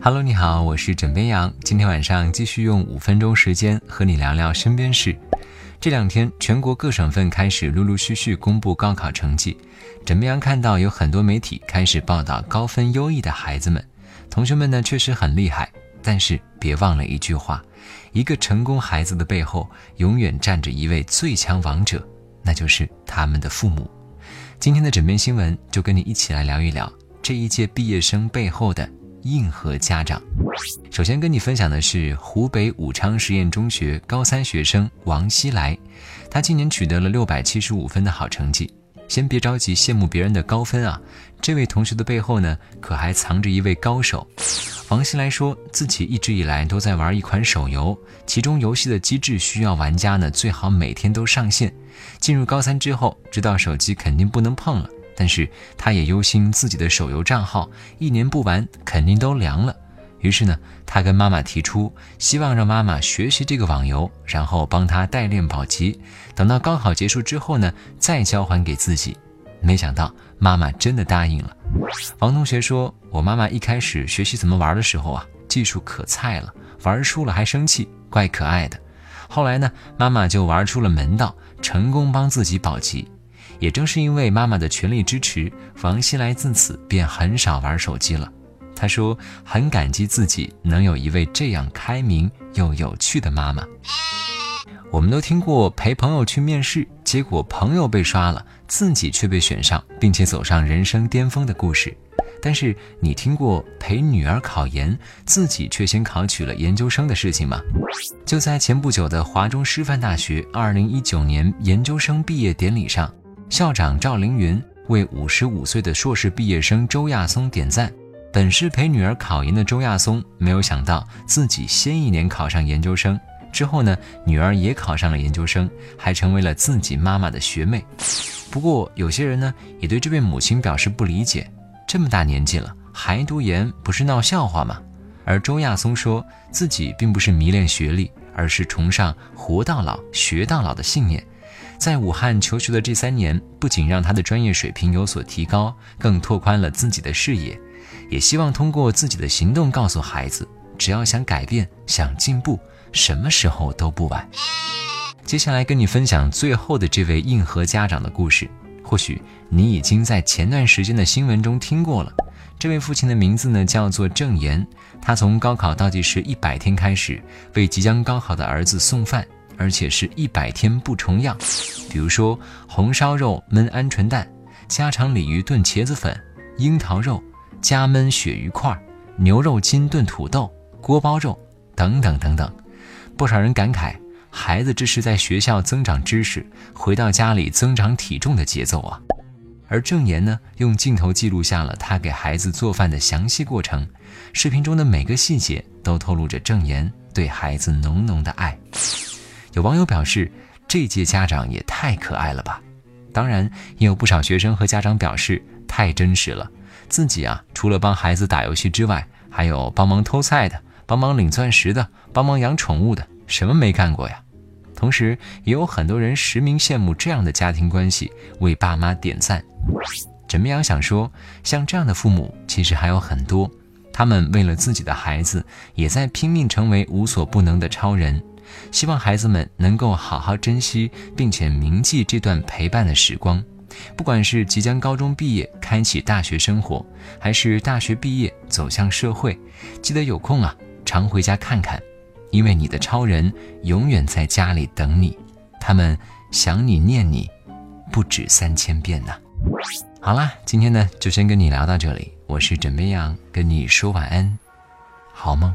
Hello，你好，我是枕边羊。今天晚上继续用五分钟时间和你聊聊身边事。这两天，全国各省份开始陆陆续续公布高考成绩。枕边羊看到有很多媒体开始报道高分优异的孩子们，同学们呢确实很厉害，但是别忘了一句话：一个成功孩子的背后，永远站着一位最强王者，那就是他们的父母。今天的枕边新闻就跟你一起来聊一聊这一届毕业生背后的。硬核家长，首先跟你分享的是湖北武昌实验中学高三学生王希来，他今年取得了六百七十五分的好成绩。先别着急羡慕别人的高分啊，这位同学的背后呢，可还藏着一位高手。王希来说自己一直以来都在玩一款手游，其中游戏的机制需要玩家呢最好每天都上线。进入高三之后，知道手机肯定不能碰了。但是他也忧心自己的手游账号一年不玩肯定都凉了，于是呢，他跟妈妈提出，希望让妈妈学习这个网游，然后帮他代练保级，等到高考结束之后呢，再交还给自己。没想到妈妈真的答应了。王同学说：“我妈妈一开始学习怎么玩的时候啊，技术可菜了，玩输了还生气，怪可爱的。后来呢，妈妈就玩出了门道，成功帮自己保级。”也正是因为妈妈的全力支持，王希来自此便很少玩手机了。他说很感激自己能有一位这样开明又有趣的妈妈。我们都听过陪朋友去面试，结果朋友被刷了，自己却被选上，并且走上人生巅峰的故事。但是你听过陪女儿考研，自己却先考取了研究生的事情吗？就在前不久的华中师范大学2019年研究生毕业典礼上。校长赵凌云为五十五岁的硕士毕业生周亚松点赞。本是陪女儿考研的周亚松，没有想到自己先一年考上研究生，之后呢，女儿也考上了研究生，还成为了自己妈妈的学妹。不过，有些人呢，也对这位母亲表示不理解：这么大年纪了还读研，不是闹笑话吗？而周亚松说自己并不是迷恋学历，而是崇尚“活到老，学到老”的信念。在武汉求学的这三年，不仅让他的专业水平有所提高，更拓宽了自己的视野，也希望通过自己的行动告诉孩子：只要想改变、想进步，什么时候都不晚。接下来跟你分享最后的这位硬核家长的故事，或许你已经在前段时间的新闻中听过了。这位父亲的名字呢叫做郑岩，他从高考倒计时一百天开始，为即将高考的儿子送饭。而且是一百天不重样，比如说红烧肉焖鹌鹑蛋、家常鲤鱼炖茄子粉、樱桃肉加焖鳕鱼块、牛肉筋炖土豆、锅包肉等等等等。不少人感慨，孩子这是在学校增长知识，回到家里增长体重的节奏啊。而郑岩呢，用镜头记录下了他给孩子做饭的详细过程，视频中的每个细节都透露着郑岩对孩子浓浓的爱。有网友表示，这届家长也太可爱了吧！当然，也有不少学生和家长表示太真实了。自己啊，除了帮孩子打游戏之外，还有帮忙偷菜的、帮忙领钻石的、帮忙养宠物的，什么没干过呀？同时，也有很多人实名羡慕这样的家庭关系，为爸妈点赞。枕边羊想说，像这样的父母其实还有很多，他们为了自己的孩子，也在拼命成为无所不能的超人。希望孩子们能够好好珍惜，并且铭记这段陪伴的时光。不管是即将高中毕业开启大学生活，还是大学毕业走向社会，记得有空啊，常回家看看，因为你的超人永远在家里等你，他们想你念你，不止三千遍呢。好啦，今天呢就先跟你聊到这里，我是枕边羊，跟你说晚安，好梦。